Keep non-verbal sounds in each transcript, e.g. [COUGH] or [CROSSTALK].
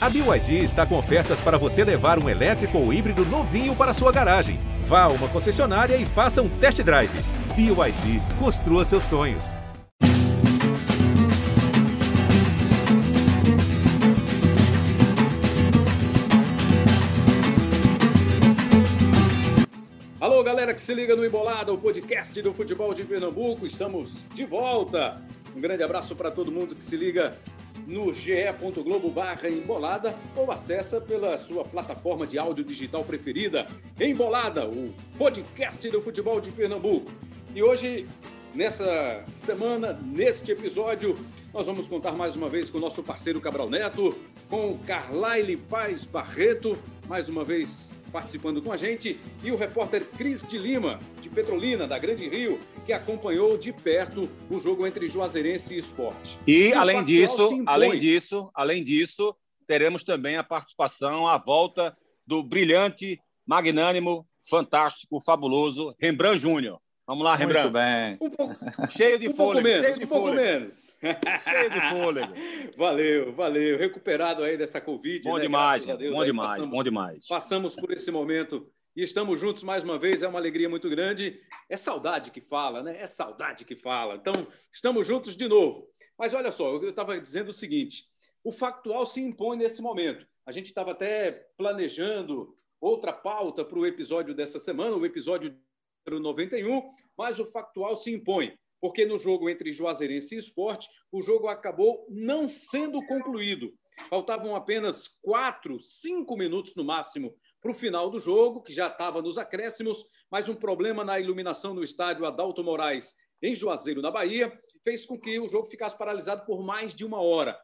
A BYD está com ofertas para você levar um elétrico ou híbrido novinho para sua garagem. Vá a uma concessionária e faça um test drive. BYD, construa seus sonhos. Alô, galera que se liga no Embolada, o podcast do futebol de Pernambuco. Estamos de volta. Um grande abraço para todo mundo que se liga no ge.globo barra Embolada ou acessa pela sua plataforma de áudio digital preferida, Embolada, o podcast do futebol de Pernambuco. E hoje, nessa semana, neste episódio, nós vamos contar mais uma vez com o nosso parceiro Cabral Neto, com Carlyle Paz Barreto, mais uma vez participando com a gente, e o repórter Cris de Lima, de Petrolina, da Grande Rio, que acompanhou de perto o jogo entre Juazeirense e Esporte. E, e além disso, além disso, além disso, teremos também a participação, a volta do brilhante, magnânimo, fantástico, fabuloso Rembrandt Júnior. Vamos lá, Rembrandt. Muito bem. Um pouco, cheio de um fôlego. Menos, cheio de um pouco fôlego. menos. [LAUGHS] cheio de fôlego. Valeu, valeu. Recuperado aí dessa Covid. Bom né? demais, Deus, bom aí demais, passamos, bom demais. Passamos por esse momento e estamos juntos mais uma vez. É uma alegria muito grande. É saudade que fala, né? É saudade que fala. Então, estamos juntos de novo. Mas olha só, eu estava dizendo o seguinte: o factual se impõe nesse momento. A gente estava até planejando outra pauta para o episódio dessa semana, o episódio 91, mas o factual se impõe, porque no jogo entre Juazeirense e Esporte, o jogo acabou não sendo concluído. Faltavam apenas quatro, cinco minutos no máximo para o final do jogo, que já estava nos acréscimos, mas um problema na iluminação no estádio Adalto Moraes, em Juazeiro, na Bahia, fez com que o jogo ficasse paralisado por mais de uma hora.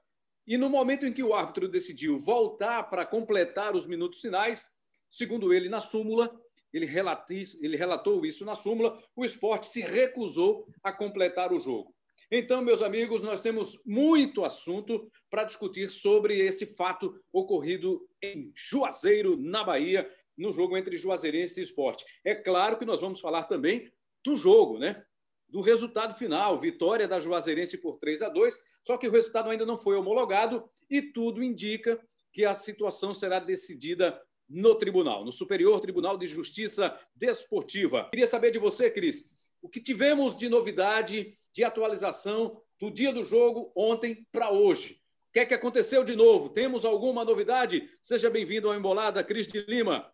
E no momento em que o árbitro decidiu voltar para completar os minutos finais, segundo ele na súmula, ele, relatis, ele relatou isso na súmula, o esporte se recusou a completar o jogo. Então, meus amigos, nós temos muito assunto para discutir sobre esse fato ocorrido em Juazeiro, na Bahia, no jogo entre Juazeirense e Esporte. É claro que nós vamos falar também do jogo, né? Do resultado final, vitória da Juazeirense por 3 a 2, só que o resultado ainda não foi homologado e tudo indica que a situação será decidida no tribunal, no Superior Tribunal de Justiça Desportiva. Queria saber de você, Cris, o que tivemos de novidade, de atualização do dia do jogo ontem para hoje. O que é que aconteceu de novo? Temos alguma novidade? Seja bem-vindo ao Embolada, Cris de Lima.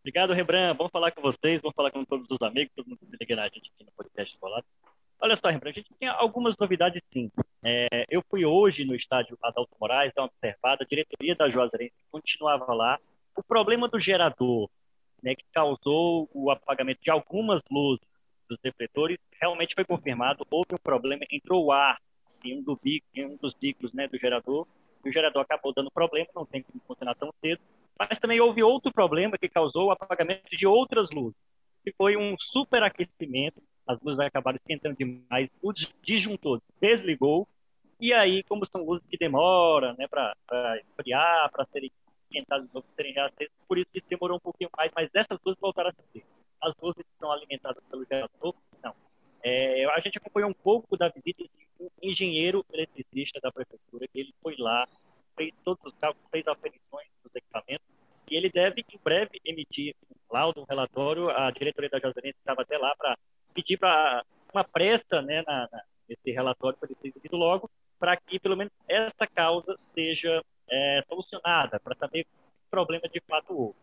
Obrigado, Rembrandt. Vamos falar com vocês, vamos falar com todos os amigos, todo mundo que liga na gente aqui no podcast Embolada. Olha só, Rembrandt, a gente tem algumas novidades sim. É, eu fui hoje no estádio Adalto Moraes, dar uma observada, a diretoria da Juazeirense continuava lá. O problema do gerador, né, que causou o apagamento de algumas luzes dos refletores, realmente foi confirmado. Houve um problema, entrou o ar em um, do bico, em um dos bicos né, do gerador, e o gerador acabou dando problema, não tem como funcionar tão cedo. Mas também houve outro problema que causou o apagamento de outras luzes, que foi um superaquecimento. As luzes acabaram esquentando demais, o disjuntor desligou, e aí, como são luzes que demoram né, para esfriar, para serem esquentadas de novo, serem por isso que demorou um pouquinho mais, mas essas luzes voltaram a ser. As que são alimentadas pelo gerador, não. É, a gente acompanhou um pouco da visita de um engenheiro eletricista da prefeitura, que ele foi lá, fez todos os cálculos, fez aferições dos equipamentos, e ele deve, em breve, emitir um laudo, um relatório. A diretoria da Juazeirense estava até lá para pedir para uma pressa né, na, na, nesse relatório para ele ser emitido logo, para que, pelo menos, essa causa seja é, solucionada, para saber que problema de fato houve.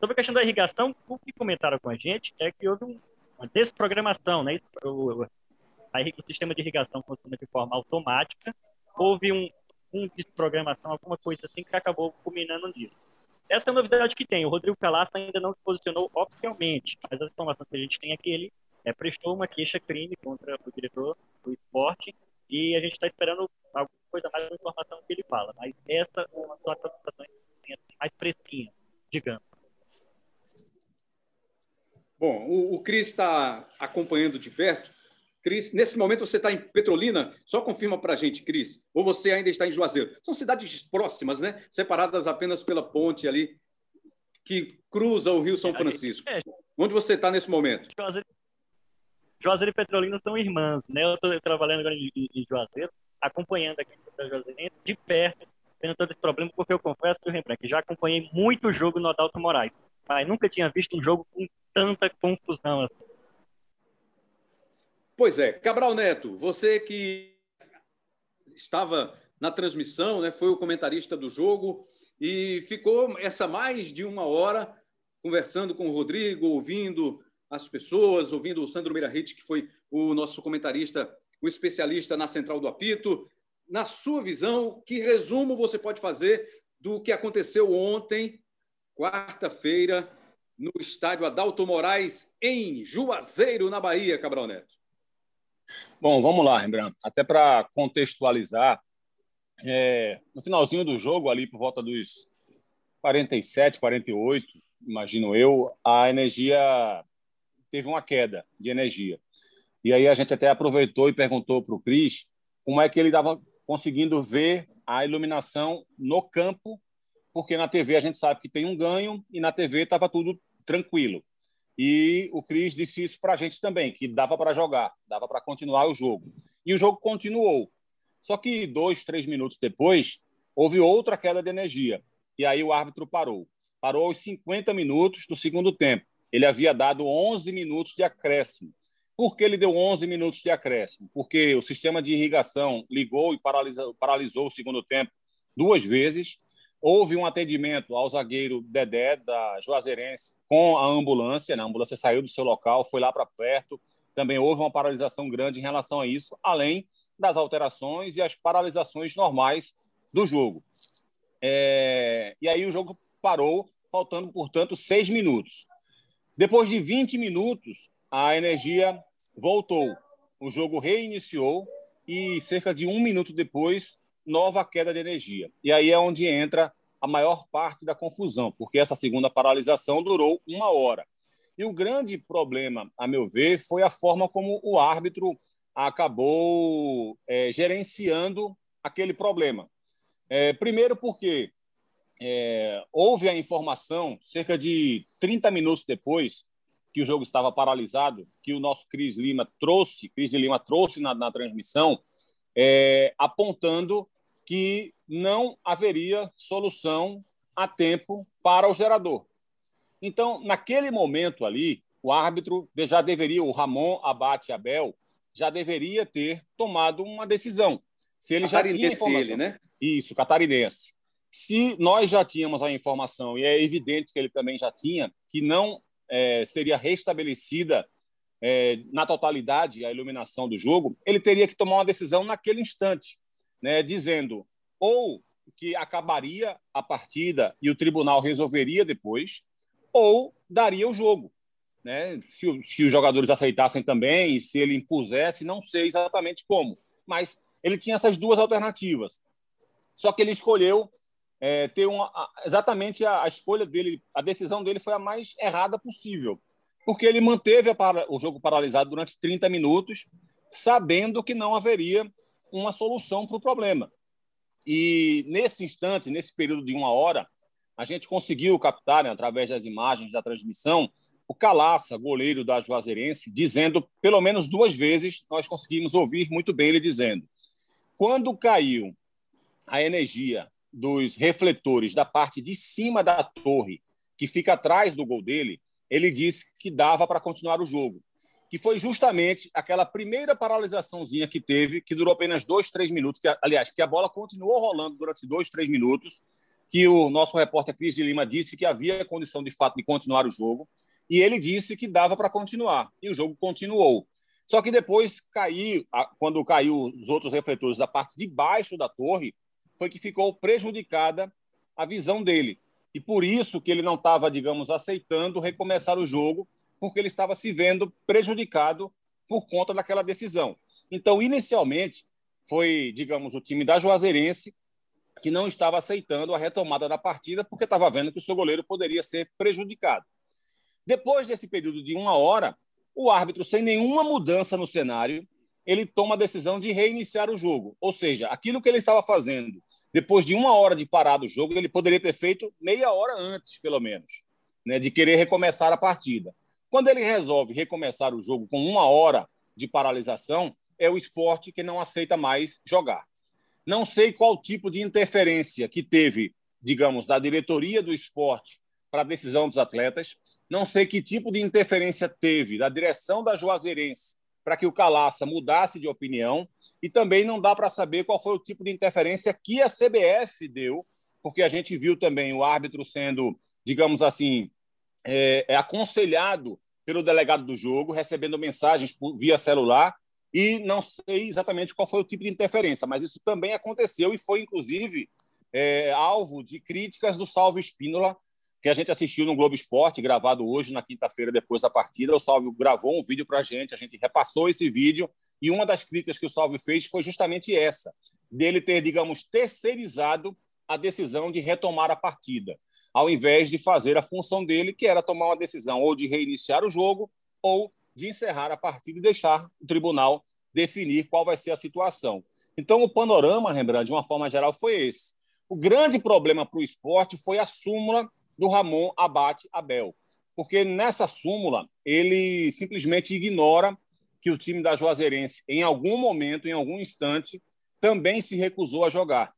Sobre a questão da irrigação, o que comentaram com a gente é que houve um, uma desprogramação, né? O, o sistema de irrigação funciona de forma automática, houve um, um desprogramação, alguma coisa assim, que acabou culminando nisso. Essa é a novidade que tem. O Rodrigo Calaça ainda não se posicionou oficialmente, mas a informação que a gente tem é que ele é, prestou uma queixa-crime contra o diretor do esporte e a gente está esperando alguma coisa mais da informação que ele fala. Mas essa é uma das mais fresquinha, digamos. Bom, o, o Cris está acompanhando de perto. Cris, nesse momento você está em Petrolina? Só confirma para a gente, Cris. Ou você ainda está em Juazeiro? São cidades próximas, né? Separadas apenas pela ponte ali que cruza o Rio São Francisco. É, Onde você está nesse momento? Juazeiro, Juazeiro e Petrolina são irmãs, né? Eu estou trabalhando agora em, em Juazeiro, acompanhando aqui a Juazeirense de perto tendo todo esse problema, porque eu confesso, Rembrandt, que já acompanhei muito jogo no Adalto Moraes, mas nunca tinha visto um jogo com tanta confusão assim. Pois é, Cabral Neto, você que estava na transmissão, né, foi o comentarista do jogo e ficou essa mais de uma hora conversando com o Rodrigo, ouvindo as pessoas, ouvindo o Sandro Meirahit, que foi o nosso comentarista, o especialista na Central do Apito. Na sua visão, que resumo você pode fazer do que aconteceu ontem, quarta-feira, no estádio Adalto Moraes, em Juazeiro, na Bahia, Cabral Neto? Bom, vamos lá, Rembrandt. Até para contextualizar, é, no finalzinho do jogo, ali por volta dos 47, 48, imagino eu, a energia teve uma queda de energia. E aí a gente até aproveitou e perguntou para o Cris como é que ele estava conseguindo ver a iluminação no campo, porque na TV a gente sabe que tem um ganho e na TV estava tudo tranquilo. E o Cris disse isso para a gente também, que dava para jogar, dava para continuar o jogo. E o jogo continuou. Só que dois, três minutos depois, houve outra queda de energia. E aí o árbitro parou. Parou aos 50 minutos do segundo tempo. Ele havia dado 11 minutos de acréscimo. Por que ele deu 11 minutos de acréscimo? Porque o sistema de irrigação ligou e paralisou, paralisou o segundo tempo duas vezes Houve um atendimento ao zagueiro Dedé, da Juazeirense, com a ambulância. Né? A ambulância saiu do seu local, foi lá para perto. Também houve uma paralisação grande em relação a isso, além das alterações e as paralisações normais do jogo. É... E aí o jogo parou, faltando, portanto, seis minutos. Depois de 20 minutos, a energia voltou. O jogo reiniciou e cerca de um minuto depois nova queda de energia. E aí é onde entra a maior parte da confusão, porque essa segunda paralisação durou uma hora. E o grande problema, a meu ver, foi a forma como o árbitro acabou é, gerenciando aquele problema. É, primeiro, porque é, houve a informação, cerca de 30 minutos depois que o jogo estava paralisado, que o nosso Cris Lima trouxe, Cris Lima trouxe na, na transmissão, é, apontando que não haveria solução a tempo para o gerador. Então, naquele momento ali, o árbitro já deveria, o Ramon Abate Abel, já deveria ter tomado uma decisão. Se ele já tinha informação. Ele, né? Isso, catarinense. Se nós já tínhamos a informação, e é evidente que ele também já tinha, que não é, seria restabelecida é, na totalidade a iluminação do jogo, ele teria que tomar uma decisão naquele instante né, dizendo ou que acabaria a partida e o tribunal resolveria depois, ou daria o jogo. Né? Se, se os jogadores aceitassem também, e se ele impusesse, não sei exatamente como, mas ele tinha essas duas alternativas. Só que ele escolheu é, ter uma, exatamente a, a, escolha dele, a decisão dele foi a mais errada possível, porque ele manteve a, o jogo paralisado durante 30 minutos, sabendo que não haveria uma solução para o problema. E nesse instante, nesse período de uma hora, a gente conseguiu captar, né, através das imagens da transmissão, o Calaça, goleiro da Juazeirense, dizendo, pelo menos duas vezes, nós conseguimos ouvir muito bem ele dizendo: quando caiu a energia dos refletores da parte de cima da torre, que fica atrás do gol dele, ele disse que dava para continuar o jogo que foi justamente aquela primeira paralisaçãozinha que teve, que durou apenas dois, três minutos, que, aliás, que a bola continuou rolando durante dois, três minutos, que o nosso repórter Cris de Lima disse que havia condição de fato de continuar o jogo, e ele disse que dava para continuar, e o jogo continuou. Só que depois caiu, quando caiu os outros refletores da parte de baixo da torre, foi que ficou prejudicada a visão dele. E por isso que ele não estava, digamos, aceitando recomeçar o jogo, porque ele estava se vendo prejudicado por conta daquela decisão. Então, inicialmente, foi, digamos, o time da Juazeirense que não estava aceitando a retomada da partida porque estava vendo que o seu goleiro poderia ser prejudicado. Depois desse período de uma hora, o árbitro, sem nenhuma mudança no cenário, ele toma a decisão de reiniciar o jogo. Ou seja, aquilo que ele estava fazendo depois de uma hora de parar do jogo, ele poderia ter feito meia hora antes, pelo menos, né, de querer recomeçar a partida. Quando ele resolve recomeçar o jogo com uma hora de paralisação, é o esporte que não aceita mais jogar. Não sei qual tipo de interferência que teve, digamos, da diretoria do esporte para a decisão dos atletas. Não sei que tipo de interferência teve da direção da Juazeirense para que o Calaça mudasse de opinião. E também não dá para saber qual foi o tipo de interferência que a CBF deu, porque a gente viu também o árbitro sendo, digamos assim, é, é aconselhado pelo delegado do jogo, recebendo mensagens via celular, e não sei exatamente qual foi o tipo de interferência, mas isso também aconteceu e foi, inclusive, é, alvo de críticas do Salvo Espínola, que a gente assistiu no Globo Esporte, gravado hoje, na quinta-feira, depois da partida. O Salve gravou um vídeo para a gente, a gente repassou esse vídeo, e uma das críticas que o Salve fez foi justamente essa, dele ter, digamos, terceirizado a decisão de retomar a partida, ao invés de fazer a função dele, que era tomar uma decisão ou de reiniciar o jogo ou de encerrar a partida e deixar o tribunal definir qual vai ser a situação. Então, o panorama, Rembrandt, de uma forma geral, foi esse. O grande problema para o esporte foi a súmula do Ramon Abate Abel. Porque nessa súmula, ele simplesmente ignora que o time da Juazeirense, em algum momento, em algum instante, também se recusou a jogar.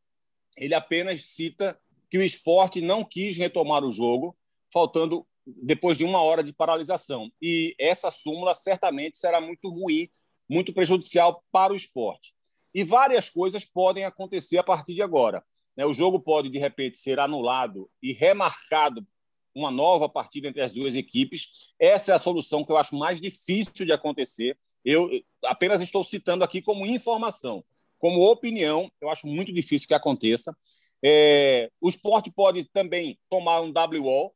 Ele apenas cita que o esporte não quis retomar o jogo, faltando depois de uma hora de paralisação. E essa súmula certamente será muito ruim, muito prejudicial para o esporte. E várias coisas podem acontecer a partir de agora. Né? O jogo pode, de repente, ser anulado e remarcado uma nova partida entre as duas equipes. Essa é a solução que eu acho mais difícil de acontecer. Eu apenas estou citando aqui como informação. Como opinião, eu acho muito difícil que aconteça. É, o esporte pode também tomar um WO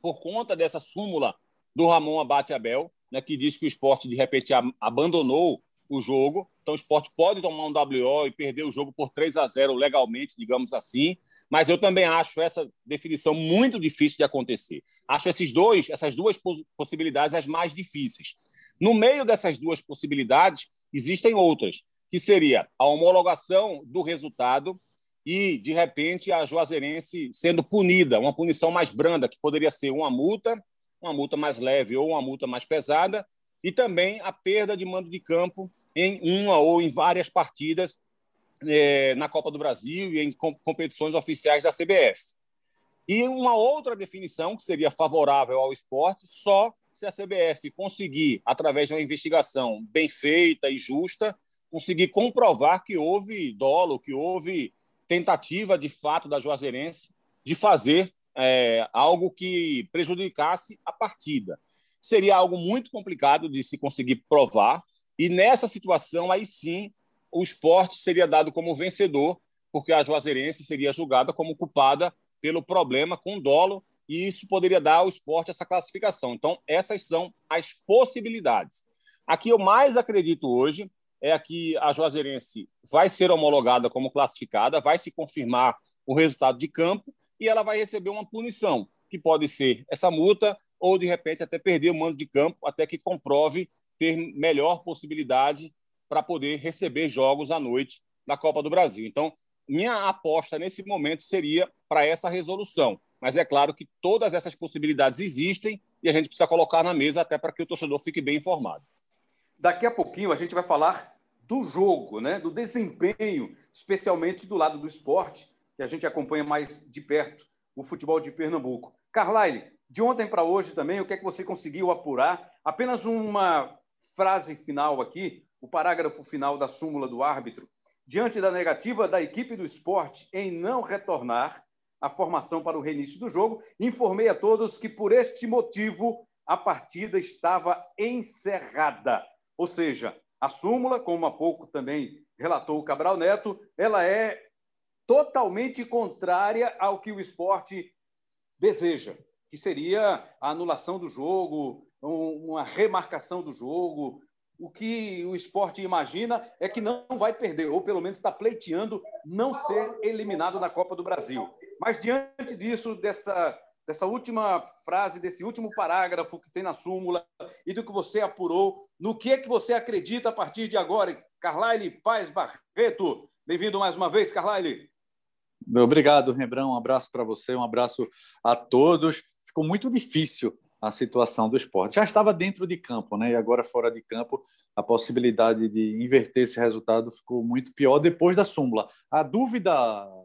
por conta dessa súmula do Ramon Abate Abel, né, que diz que o esporte, de repente, abandonou o jogo. Então, o esporte pode tomar um WO e perder o jogo por 3 a 0 legalmente, digamos assim. Mas eu também acho essa definição muito difícil de acontecer. Acho esses dois, essas duas possibilidades as mais difíceis. No meio dessas duas possibilidades, existem outras, que seria a homologação do resultado e, de repente, a Juazeirense sendo punida, uma punição mais branda, que poderia ser uma multa, uma multa mais leve ou uma multa mais pesada, e também a perda de mando de campo em uma ou em várias partidas é, na Copa do Brasil e em competições oficiais da CBF. E uma outra definição que seria favorável ao esporte só se a CBF conseguir, através de uma investigação bem feita e justa, conseguir comprovar que houve dolo, que houve tentativa de fato da Juazeirense de fazer é, algo que prejudicasse a partida. Seria algo muito complicado de se conseguir provar, e nessa situação, aí sim, o esporte seria dado como vencedor, porque a Juazeirense seria julgada como culpada pelo problema com dolo, e isso poderia dar ao esporte essa classificação. Então, essas são as possibilidades. A que eu mais acredito hoje é que a Juazeirense vai ser homologada como classificada, vai se confirmar o resultado de campo e ela vai receber uma punição, que pode ser essa multa ou, de repente, até perder o mando de campo até que comprove ter melhor possibilidade para poder receber jogos à noite na Copa do Brasil. Então, minha aposta nesse momento seria para essa resolução. Mas é claro que todas essas possibilidades existem e a gente precisa colocar na mesa até para que o torcedor fique bem informado. Daqui a pouquinho a gente vai falar do jogo, né? do desempenho, especialmente do lado do esporte, que a gente acompanha mais de perto o futebol de Pernambuco. Carlyle, de ontem para hoje também, o que é que você conseguiu apurar? Apenas uma frase final aqui, o parágrafo final da súmula do árbitro. Diante da negativa da equipe do esporte em não retornar à formação para o reinício do jogo, informei a todos que, por este motivo, a partida estava encerrada. Ou seja, a súmula, como há pouco também relatou o Cabral Neto, ela é totalmente contrária ao que o esporte deseja, que seria a anulação do jogo, uma remarcação do jogo. O que o esporte imagina é que não vai perder, ou pelo menos está pleiteando não ser eliminado na Copa do Brasil. Mas diante disso, dessa, dessa última frase, desse último parágrafo que tem na súmula e do que você apurou, no que é que você acredita a partir de agora? Carlyle Paz Barreto, bem-vindo mais uma vez, Carlyle. Obrigado, Rembrandt. Um abraço para você, um abraço a todos. Ficou muito difícil a situação do esporte. Já estava dentro de campo, né? E agora fora de campo, a possibilidade de inverter esse resultado ficou muito pior depois da súmula. A dúvida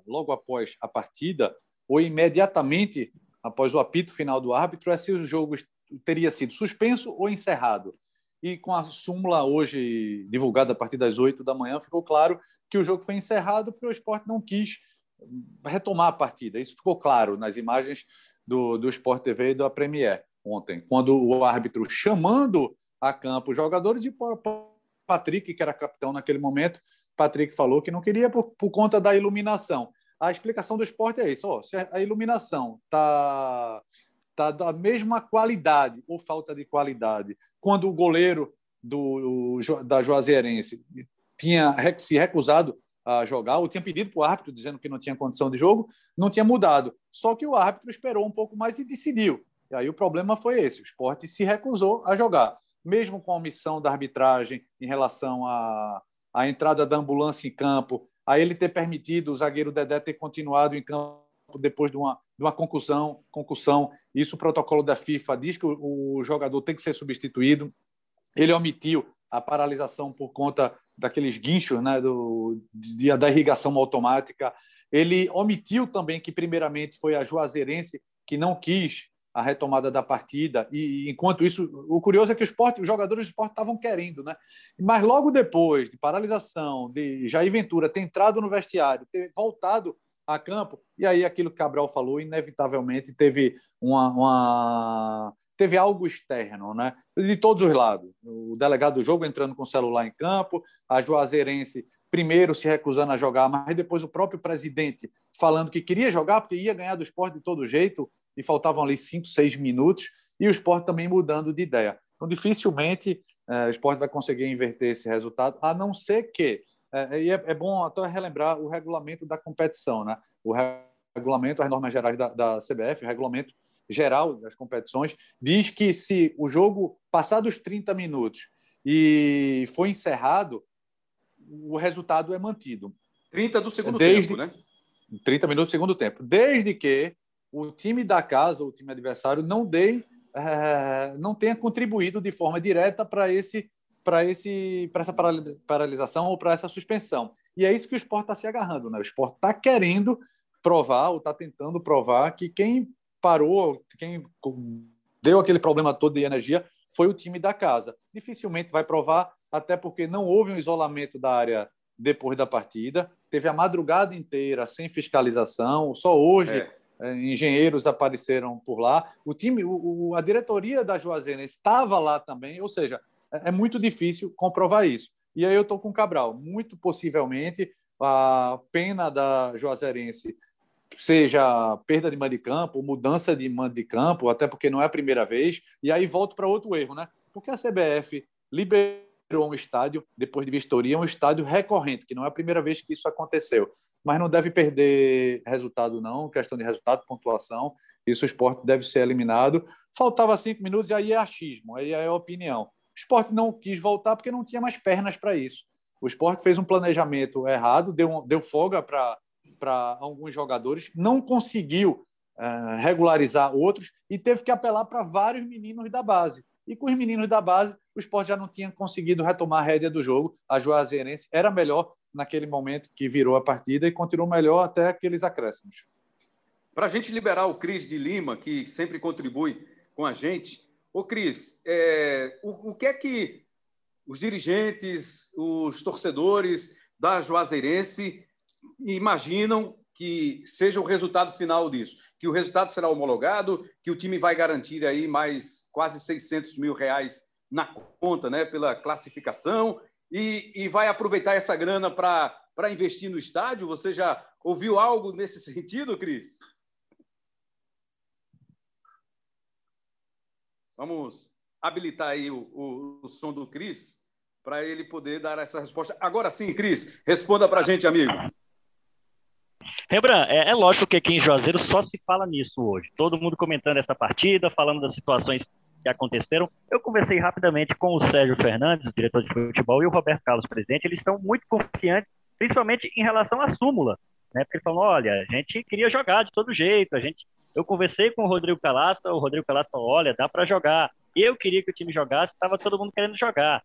logo após a partida, ou imediatamente após o apito final do árbitro, é se o jogo teria sido suspenso ou encerrado. E com a súmula hoje divulgada a partir das 8 da manhã, ficou claro que o jogo foi encerrado porque o esporte não quis retomar a partida. Isso ficou claro nas imagens do, do Sport TV e da Premier ontem, quando o árbitro chamando a campo os jogadores e Patrick, que era capitão naquele momento, Patrick falou que não queria por, por conta da iluminação. A explicação do esporte é isso: ó, se a iluminação está tá da mesma qualidade ou falta de qualidade, quando o goleiro do, da Juazeirense tinha se recusado a jogar, ou tinha pedido para o árbitro dizendo que não tinha condição de jogo, não tinha mudado. Só que o árbitro esperou um pouco mais e decidiu. E aí o problema foi esse: o esporte se recusou a jogar, mesmo com a omissão da arbitragem em relação à, à entrada da ambulância em campo, a ele ter permitido o zagueiro Dedé ter continuado em campo depois de uma, de uma concussão, concussão. Isso o protocolo da FIFA diz que o, o jogador tem que ser substituído. Ele omitiu a paralisação por conta daqueles guinchos né, do, de, da irrigação automática. Ele omitiu também que, primeiramente, foi a Juazeirense que não quis a retomada da partida. E enquanto isso, o curioso é que esporte, os jogadores do esporte estavam querendo, né? Mas logo depois de paralisação, de Jair Ventura ter entrado no vestiário, ter voltado a campo, e aí aquilo que Cabral falou, inevitavelmente teve uma, uma teve algo externo, né? De todos os lados. O delegado do jogo entrando com o celular em campo, a Juazeirense primeiro se recusando a jogar, mas depois o próprio presidente falando que queria jogar porque ia ganhar do esporte de todo jeito, e faltavam ali cinco, seis minutos, e o esporte também mudando de ideia. Então, dificilmente é, o esporte vai conseguir inverter esse resultado, a não ser que, é, e é, é, bom até relembrar o regulamento da competição, né? o regulamento, as normas gerais da, da CBF, o regulamento geral das competições, diz que se o jogo passar dos 30 minutos e for encerrado, o resultado é mantido. 30 do segundo Desde, tempo, né? 30 minutos do segundo tempo. Desde que o time da casa, o time adversário, não dê, é, não tenha contribuído de forma direta para esse para esse para essa paralisação ou para essa suspensão. E é isso que o esporte está se agarrando, né? O esporte está querendo provar ou está tentando provar que quem parou, quem deu aquele problema todo de energia foi o time da casa. Dificilmente vai provar, até porque não houve um isolamento da área depois da partida. Teve a madrugada inteira sem fiscalização. Só hoje é engenheiros apareceram por lá. O time, o, a diretoria da Juazeirense estava lá também, ou seja, é, é muito difícil comprovar isso. E aí eu estou com o Cabral. Muito possivelmente a pena da Juazeirense seja perda de mando de campo, mudança de mando de campo, até porque não é a primeira vez. E aí volto para outro erro, né? Porque a CBF liberou um estádio depois de vistoria, um estádio recorrente, que não é a primeira vez que isso aconteceu mas não deve perder resultado, não. Questão de resultado, pontuação. Isso o esporte deve ser eliminado. Faltava cinco minutos e aí é achismo, aí é opinião. O esporte não quis voltar porque não tinha mais pernas para isso. O esporte fez um planejamento errado, deu, deu folga para alguns jogadores, não conseguiu uh, regularizar outros e teve que apelar para vários meninos da base. E com os meninos da base, o esporte já não tinha conseguido retomar a rédea do jogo. A Juazeirense era melhor naquele momento que virou a partida e continuou melhor até aqueles acréscimos. Para a gente liberar o Cris de Lima, que sempre contribui com a gente, ô Cris, é, o, o que é que os dirigentes, os torcedores da Juazeirense imaginam que seja o resultado final disso? Que o resultado será homologado, que o time vai garantir aí mais quase 600 mil reais na conta, né, pela classificação e, e vai aproveitar essa grana para investir no estádio? Você já ouviu algo nesse [LAUGHS] sentido, Cris? Vamos habilitar aí o, o, o som do Cris para ele poder dar essa resposta. Agora sim, Cris, responda para a gente, amigo. Rembrandt, é, é, lógico que aqui em Juazeiro só se fala nisso hoje. Todo mundo comentando essa partida, falando das situações que aconteceram. Eu conversei rapidamente com o Sérgio Fernandes, o diretor de futebol, e o Roberto Carlos, presidente. Eles estão muito confiantes, principalmente em relação à súmula. Né? Porque eles falam: olha, a gente queria jogar de todo jeito, a gente Eu conversei com o Rodrigo Calasta, o Rodrigo Calasta, olha, dá para jogar. Eu queria que o time jogasse, estava todo mundo querendo jogar.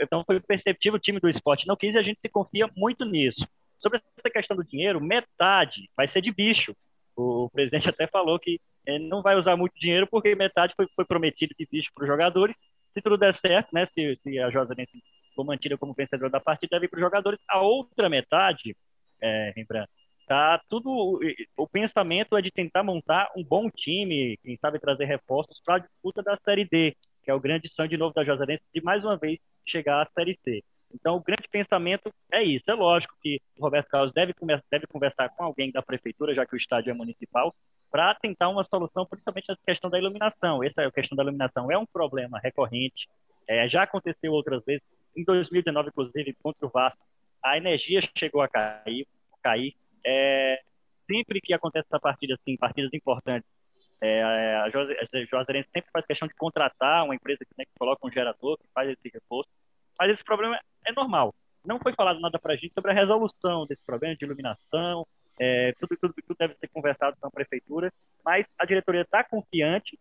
Então foi perceptível o time do esporte não quis e a gente se confia muito nisso. Sobre essa questão do dinheiro, metade vai ser de bicho. O presidente até falou que é, não vai usar muito dinheiro porque metade foi, foi prometido de bicho para os jogadores. Se tudo der certo, né, se, se a Josanense for mantida como vencedora da partida, deve ir para os jogadores. A outra metade, é, Rembrandt, tá tudo. O pensamento é de tentar montar um bom time, quem sabe trazer reforços para a disputa da Série D, que é o grande sonho de novo da Josanense de mais uma vez chegar à Série C. Então, o grande pensamento é isso. É lógico que o Roberto Carlos deve, deve conversar com alguém da prefeitura, já que o estádio é municipal, para tentar uma solução, principalmente a questão da iluminação. Essa é questão da iluminação é um problema recorrente. É, já aconteceu outras vezes. Em 2019, inclusive, contra o Vasco, a energia chegou a cair. cair. É, sempre que acontece essa partida, assim, partidas importantes, é, a Juazeirense sempre faz questão de contratar uma empresa né, que coloca um gerador, que faz esse reforço. Mas esse problema é normal. Não foi falado nada para a gente sobre a resolução desse problema de iluminação. É, tudo, tudo, tudo deve ser conversado com a prefeitura, mas a diretoria está confiante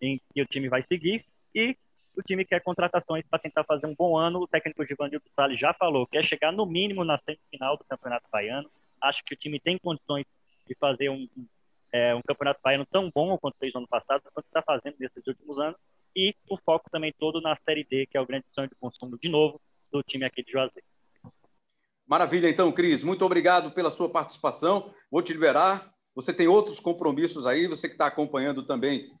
em que o time vai seguir e o time quer contratações para tentar fazer um bom ano. O técnico Givanildo Salles já falou que quer chegar no mínimo na semifinal do Campeonato Baiano. Acho que o time tem condições de fazer um, é, um Campeonato Baiano tão bom quanto fez no ano passado, quanto está fazendo nesses últimos anos. E o foco também todo na Série D, que é o grande sonho de consumo, de novo, do time aqui de Juazeiro. Maravilha, então, Cris. Muito obrigado pela sua participação. Vou te liberar. Você tem outros compromissos aí, você que está acompanhando também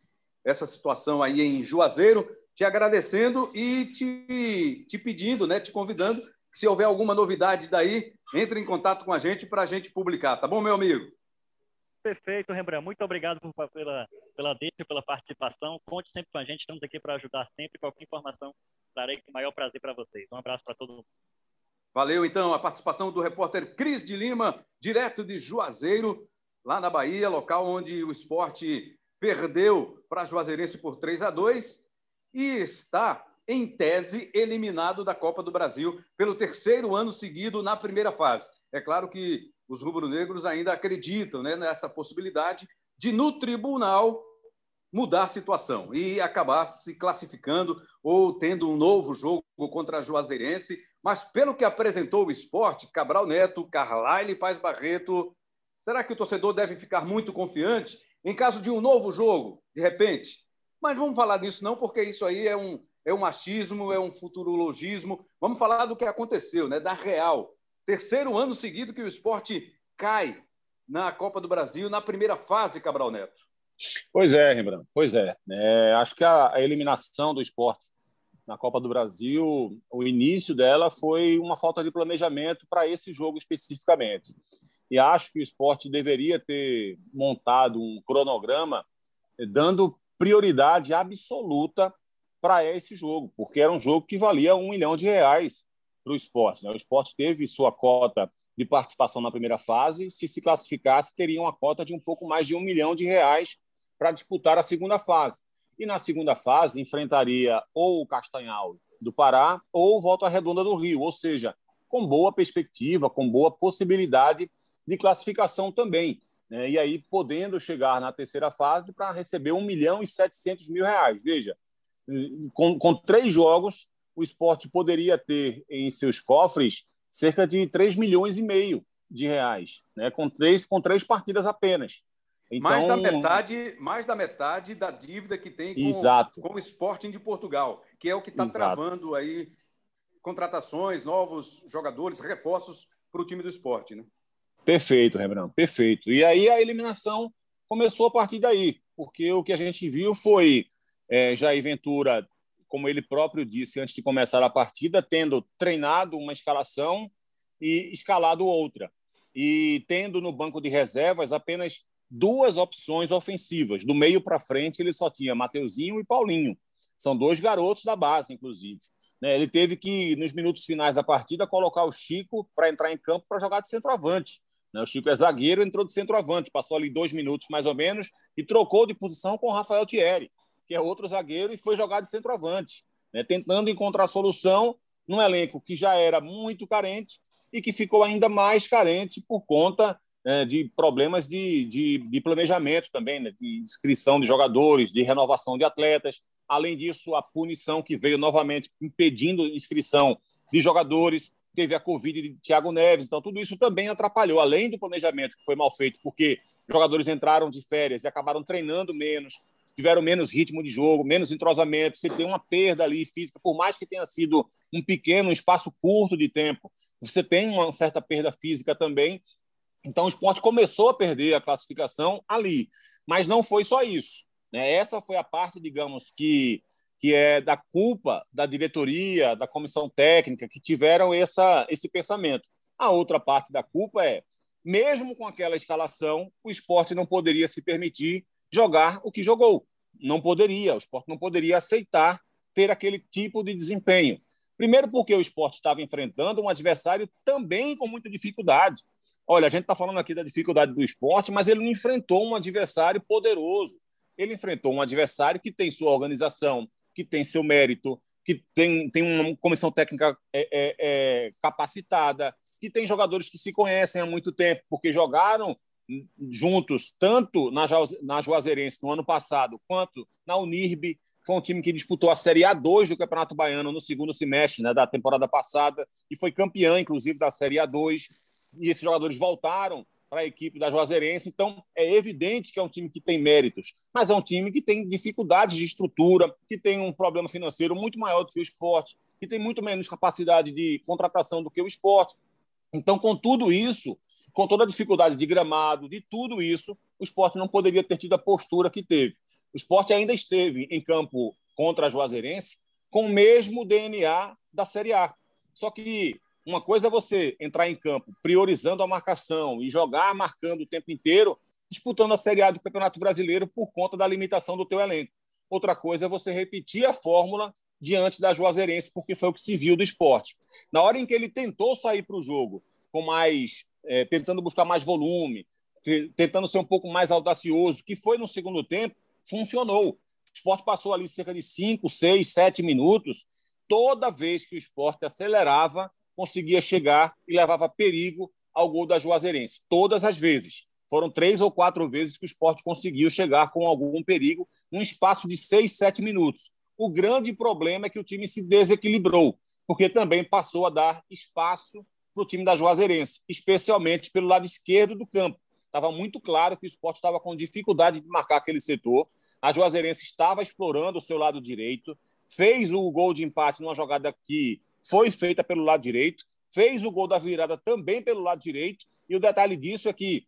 essa situação aí em Juazeiro. Te agradecendo e te, te pedindo, né, te convidando, que se houver alguma novidade daí, entre em contato com a gente para a gente publicar. Tá bom, meu amigo? Perfeito, Rembrandt. Muito obrigado por, pela, pela deixa, pela participação. Conte sempre com a gente, estamos aqui para ajudar sempre. Qualquer informação, darei com o maior prazer para vocês. Um abraço para todo mundo. Valeu, então, a participação do repórter Cris de Lima, direto de Juazeiro, lá na Bahia, local onde o esporte perdeu para Juazeirense por 3 a 2 e está, em tese, eliminado da Copa do Brasil pelo terceiro ano seguido na primeira fase. É claro que os rubro-negros ainda acreditam né, nessa possibilidade de, no tribunal, mudar a situação e acabar se classificando ou tendo um novo jogo contra a Juazeirense. Mas, pelo que apresentou o esporte, Cabral Neto, Carlyle Paz Barreto, será que o torcedor deve ficar muito confiante em caso de um novo jogo, de repente? Mas vamos falar disso não, porque isso aí é um, é um machismo, é um futurologismo. Vamos falar do que aconteceu, né? da real. Terceiro ano seguido que o esporte cai na Copa do Brasil, na primeira fase, Cabral Neto. Pois é, Rembrandt, pois é. é acho que a, a, eliminação do esporte na Copa do Brasil, o início dela foi uma falta de planejamento para esse jogo especificamente. E acho que o esporte deveria ter montado um cronograma eh, dando prioridade absoluta para esse jogo, porque era um jogo que valia um milhão de reais para o esporte. Né? O esporte teve sua cota de participação na primeira fase. Se se classificasse, teria uma cota de um pouco mais de um milhão de reais para disputar a segunda fase. E na segunda fase enfrentaria ou o Castanhal do Pará ou o Volta Redonda do Rio, ou seja, com boa perspectiva, com boa possibilidade de classificação também. Né? E aí podendo chegar na terceira fase para receber um milhão e setecentos mil reais. Veja, com, com três jogos o esporte poderia ter em seus cofres cerca de 3 milhões e meio de reais, né? com, três, com três partidas apenas. Então, mais, da metade, mais da metade da dívida que tem com, exato. com o Sporting de Portugal, que é o que está travando aí contratações, novos jogadores, reforços para o time do esporte. Né? Perfeito, Rembrandt, perfeito. E aí a eliminação começou a partir daí, porque o que a gente viu foi é, Jair Ventura como ele próprio disse antes de começar a partida, tendo treinado uma escalação e escalado outra. E tendo no banco de reservas apenas duas opções ofensivas. Do meio para frente, ele só tinha Mateuzinho e Paulinho. São dois garotos da base, inclusive. Né, ele teve que, nos minutos finais da partida, colocar o Chico para entrar em campo para jogar de centroavante. Né, o Chico é zagueiro, entrou de centroavante, passou ali dois minutos mais ou menos e trocou de posição com o Rafael Thierry que é outro zagueiro, e foi jogar de centroavante, né, tentando encontrar solução num elenco que já era muito carente e que ficou ainda mais carente por conta é, de problemas de, de, de planejamento também, né? de inscrição de jogadores, de renovação de atletas. Além disso, a punição que veio novamente impedindo inscrição de jogadores, teve a Covid de Thiago Neves, então tudo isso também atrapalhou, além do planejamento que foi mal feito, porque jogadores entraram de férias e acabaram treinando menos, tiveram menos ritmo de jogo, menos entrosamento, você tem uma perda ali física, por mais que tenha sido um pequeno, um espaço curto de tempo, você tem uma certa perda física também. Então o esporte começou a perder a classificação ali, mas não foi só isso. Né? Essa foi a parte, digamos, que, que é da culpa da diretoria, da comissão técnica, que tiveram essa, esse pensamento. A outra parte da culpa é, mesmo com aquela escalação, o esporte não poderia se permitir jogar o que jogou. Não poderia, o esporte não poderia aceitar ter aquele tipo de desempenho. Primeiro, porque o esporte estava enfrentando um adversário também com muita dificuldade. Olha, a gente está falando aqui da dificuldade do esporte, mas ele não enfrentou um adversário poderoso. Ele enfrentou um adversário que tem sua organização, que tem seu mérito, que tem, tem uma comissão técnica é, é, é, capacitada, que tem jogadores que se conhecem há muito tempo, porque jogaram juntos, tanto na, na Juazeirense no ano passado, quanto na Unirb. Foi um time que disputou a Série A2 do Campeonato Baiano no segundo semestre né, da temporada passada e foi campeão, inclusive, da Série A2. E esses jogadores voltaram para a equipe da Juazeirense. Então, é evidente que é um time que tem méritos, mas é um time que tem dificuldades de estrutura, que tem um problema financeiro muito maior do que o esporte, que tem muito menos capacidade de contratação do que o esporte. Então, com tudo isso, com toda a dificuldade de gramado, de tudo isso, o esporte não poderia ter tido a postura que teve. O esporte ainda esteve em campo contra a Juazeirense com o mesmo DNA da Série A. Só que uma coisa é você entrar em campo priorizando a marcação e jogar marcando o tempo inteiro, disputando a Série A do Campeonato Brasileiro por conta da limitação do teu elenco. Outra coisa é você repetir a fórmula diante da Juazeirense, porque foi o que se viu do esporte. Na hora em que ele tentou sair para o jogo com mais é, tentando buscar mais volume, tentando ser um pouco mais audacioso, que foi no segundo tempo, funcionou. O esporte passou ali cerca de 5, 6, 7 minutos. Toda vez que o esporte acelerava, conseguia chegar e levava perigo ao gol da Juazeirense. Todas as vezes. Foram três ou quatro vezes que o esporte conseguiu chegar com algum perigo num espaço de seis, sete minutos. O grande problema é que o time se desequilibrou, porque também passou a dar espaço para o time da Juazeirense, especialmente pelo lado esquerdo do campo. Estava muito claro que o esporte estava com dificuldade de marcar aquele setor. A Juazeirense estava explorando o seu lado direito, fez o gol de empate numa jogada que foi feita pelo lado direito, fez o gol da virada também pelo lado direito. E o detalhe disso é que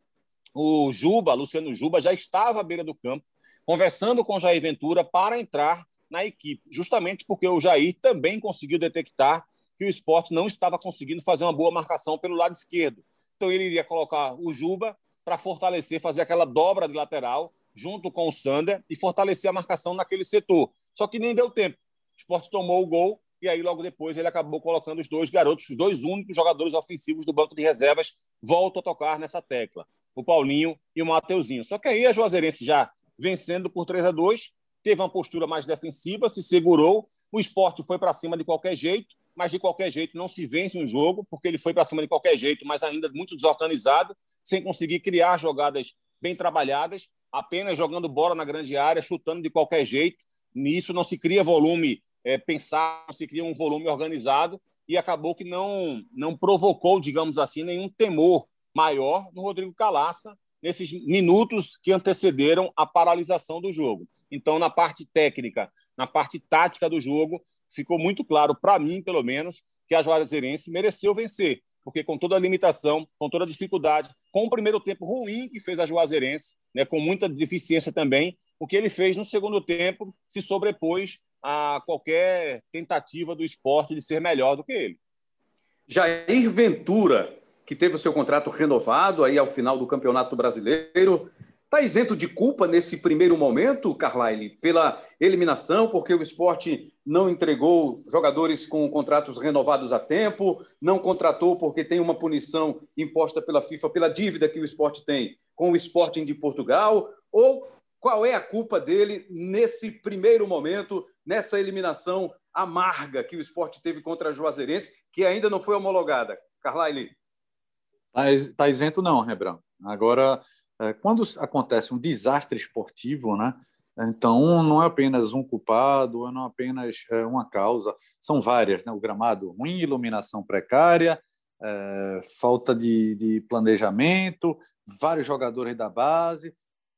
o Juba, Luciano Juba, já estava à beira do campo, conversando com o Jair Ventura para entrar na equipe, justamente porque o Jair também conseguiu detectar que o esporte não estava conseguindo fazer uma boa marcação pelo lado esquerdo. Então ele iria colocar o Juba para fortalecer, fazer aquela dobra de lateral junto com o Sander e fortalecer a marcação naquele setor. Só que nem deu tempo. O esporte tomou o gol e aí logo depois ele acabou colocando os dois garotos, os dois únicos jogadores ofensivos do banco de reservas, voltam a tocar nessa tecla. O Paulinho e o Mateuzinho. Só que aí a Juazeirense já vencendo por 3 a 2 teve uma postura mais defensiva, se segurou, o esporte foi para cima de qualquer jeito, mas de qualquer jeito não se vence um jogo, porque ele foi para cima de qualquer jeito, mas ainda muito desorganizado, sem conseguir criar jogadas bem trabalhadas, apenas jogando bola na grande área, chutando de qualquer jeito. Nisso não se cria volume é, pensar, não se cria um volume organizado e acabou que não, não provocou, digamos assim, nenhum temor maior no Rodrigo Calaça nesses minutos que antecederam a paralisação do jogo. Então, na parte técnica, na parte tática do jogo, ficou muito claro, para mim, pelo menos, que a Juazeirense mereceu vencer, porque com toda a limitação, com toda a dificuldade, com o primeiro tempo ruim que fez a Juazeirense, né, com muita deficiência também, o que ele fez no segundo tempo se sobrepôs a qualquer tentativa do esporte de ser melhor do que ele. Jair Ventura, que teve o seu contrato renovado aí ao final do Campeonato Brasileiro, Está isento de culpa nesse primeiro momento, Carlyle, pela eliminação, porque o esporte não entregou jogadores com contratos renovados a tempo, não contratou porque tem uma punição imposta pela FIFA pela dívida que o esporte tem com o Sporting de Portugal? Ou qual é a culpa dele nesse primeiro momento, nessa eliminação amarga que o esporte teve contra a Juazeirense, que ainda não foi homologada? Carlyle. Está isento não, Rebrão. Agora, quando acontece um desastre esportivo, né? Então, não é apenas um culpado, não é apenas é, uma causa, são várias, né? O gramado ruim, iluminação precária, é, falta de, de, planejamento, vários jogadores da base,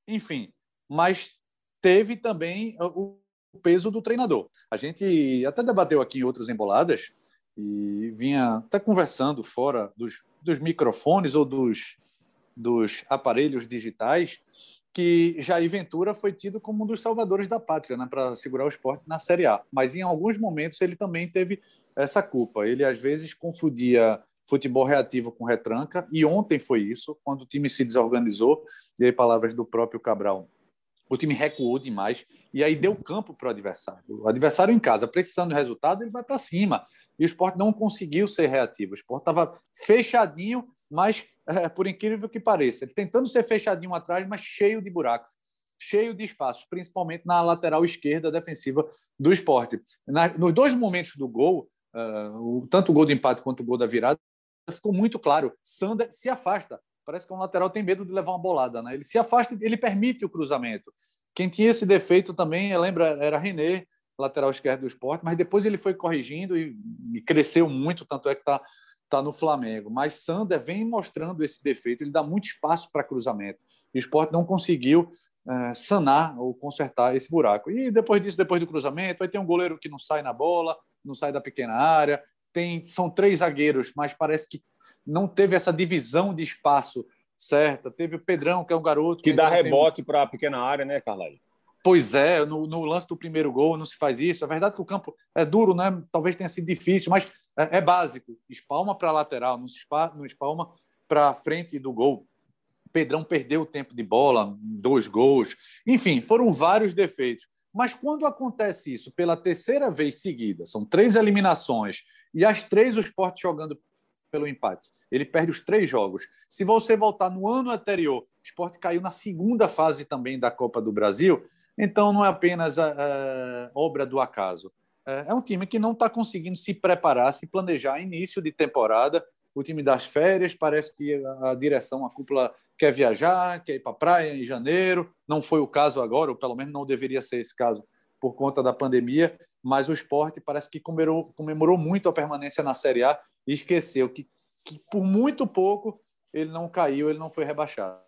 enfim. Mas teve também o peso do treinador. A gente até debateu aqui em outras emboladas e vinha até conversando fora dos, dos microfones ou dos, dos aparelhos digitais que Jair Ventura foi tido como um dos salvadores da pátria né, para segurar o esporte na Série A. Mas em alguns momentos ele também teve essa culpa. Ele às vezes confundia futebol reativo com retranca, e ontem foi isso, quando o time se desorganizou, e aí palavras do próprio Cabral. O time recuou demais e aí deu campo para o adversário. O adversário em casa, precisando do resultado, ele vai para cima. E o esporte não conseguiu ser reativo. O esporte estava fechadinho mas é, por incrível que pareça, ele tentando ser fechadinho atrás, mas cheio de buracos, cheio de espaços, principalmente na lateral esquerda defensiva do esporte. Na, nos dois momentos do gol, uh, o, tanto o gol de empate quanto o gol da virada, ficou muito claro. Sander se afasta. Parece que um lateral tem medo de levar uma bolada, né? Ele se afasta, ele permite o cruzamento. Quem tinha esse defeito também, lembra, era René, lateral esquerdo do esporte, mas depois ele foi corrigindo e, e cresceu muito, tanto é que está está no Flamengo. Mas Sander vem mostrando esse defeito, ele dá muito espaço para cruzamento. E o esporte não conseguiu é, sanar ou consertar esse buraco. E depois disso, depois do cruzamento, vai ter um goleiro que não sai na bola, não sai da pequena área. Tem, são três zagueiros, mas parece que não teve essa divisão de espaço certa. Teve o Pedrão, que é um garoto. Que, que dá rebote para a pequena área, né, Carlai? Pois é, no, no, lance do primeiro gol não se faz isso. É verdade que o campo é duro, né? Talvez tenha sido difícil, mas é, é básico. Espalma para a lateral, não, espalma, não espalma para a frente do gol. Pedrão perdeu o tempo de bola, dois gols. Enfim, foram vários defeitos. Mas quando acontece isso pela terceira vez seguida, são três eliminações, e as três o esporte jogando pelo empate. Ele perde os três jogos. Se você voltar no ano anterior, o esporte caiu na segunda fase também da Copa do Brasil. Então, não é apenas a, a obra do acaso. É, é um time que não está conseguindo se preparar, se planejar início de temporada. O time das férias, parece que a direção, a cúpula quer viajar, quer ir para a praia em janeiro. Não foi o caso agora, ou pelo menos não deveria ser esse caso por conta da pandemia. Mas o esporte parece que comemorou, comemorou muito a permanência na Série A e esqueceu que, que por muito pouco ele não caiu, ele não foi rebaixado.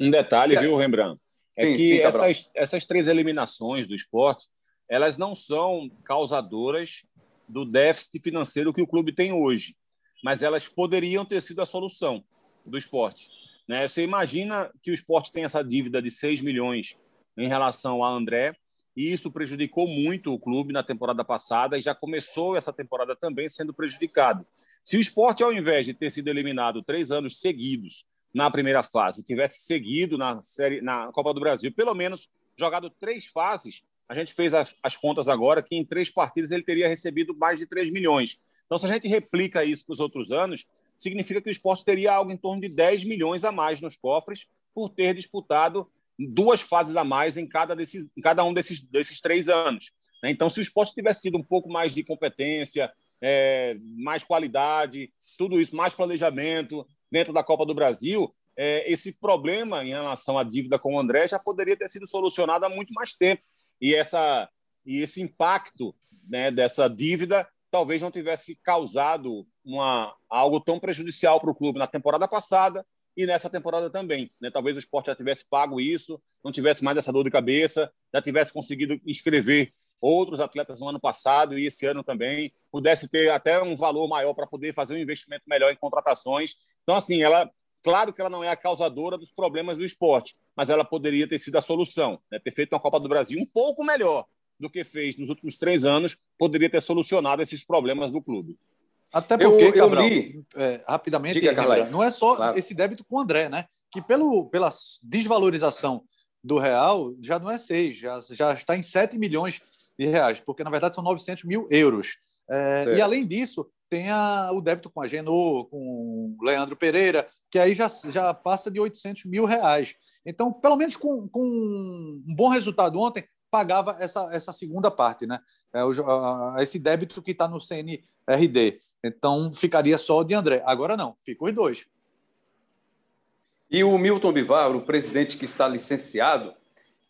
Um detalhe, viu, Rembrandt? é sim, que sim, essas, essas três eliminações do esporte elas não são causadoras do déficit financeiro que o clube tem hoje, mas elas poderiam ter sido a solução do esporte. Né? Você imagina que o esporte tem essa dívida de 6 milhões em relação a André, e isso prejudicou muito o clube na temporada passada e já começou essa temporada também sendo prejudicado. Se o esporte, ao invés de ter sido eliminado três anos seguidos na primeira fase, tivesse seguido na, série, na Copa do Brasil, pelo menos jogado três fases, a gente fez as, as contas agora que em três partidas ele teria recebido mais de 3 milhões. Então, se a gente replica isso para os outros anos, significa que o esporte teria algo em torno de 10 milhões a mais nos cofres por ter disputado duas fases a mais em cada, desses, em cada um desses, desses três anos. Né? Então, se o esporte tivesse tido um pouco mais de competência, é, mais qualidade, tudo isso, mais planejamento, dentro da Copa do Brasil, é, esse problema em relação à dívida com o André já poderia ter sido solucionado há muito mais tempo. E, essa, e esse impacto né, dessa dívida talvez não tivesse causado uma, algo tão prejudicial para o clube na temporada passada e nessa temporada também. Né? Talvez o esporte já tivesse pago isso, não tivesse mais essa dor de cabeça, já tivesse conseguido inscrever outros atletas no ano passado e esse ano também, pudesse ter até um valor maior para poder fazer um investimento melhor em contratações. Então, assim, ela, claro que ela não é a causadora dos problemas do esporte, mas ela poderia ter sido a solução, né? ter feito uma Copa do Brasil um pouco melhor do que fez nos últimos três anos, poderia ter solucionado esses problemas do clube. Até porque, eu, Cabral, eu li... é, rapidamente, Diga, não é só claro. esse débito com o André, né? Que pelo, pela desvalorização do real, já não é seis, já, já está em 7 milhões de reais, porque na verdade são 900 mil euros. É, e além disso, tem a, o débito com a Genô, com o Leandro Pereira, que aí já, já passa de 800 mil reais. Então, pelo menos com, com um bom resultado ontem, pagava essa, essa segunda parte, né? É, o, a, esse débito que está no CNRD. Então, ficaria só o de André. Agora não, ficou os dois. E o Milton Bivar, o presidente que está licenciado,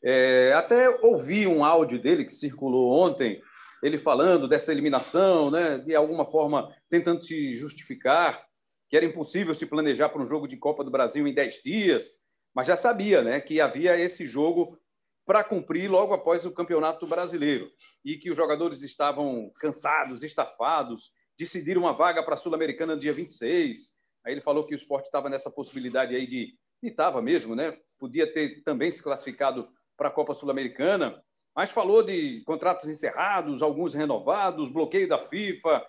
é, até ouvi um áudio dele que circulou ontem, ele falando dessa eliminação, né, de alguma forma tentando se justificar que era impossível se planejar para um jogo de Copa do Brasil em 10 dias, mas já sabia né, que havia esse jogo para cumprir logo após o Campeonato Brasileiro e que os jogadores estavam cansados, estafados, decidiram uma vaga para a Sul-Americana no dia 26. Aí ele falou que o esporte estava nessa possibilidade aí de. E estava mesmo, né? Podia ter também se classificado para a Copa Sul-Americana, mas falou de contratos encerrados, alguns renovados, bloqueio da FIFA.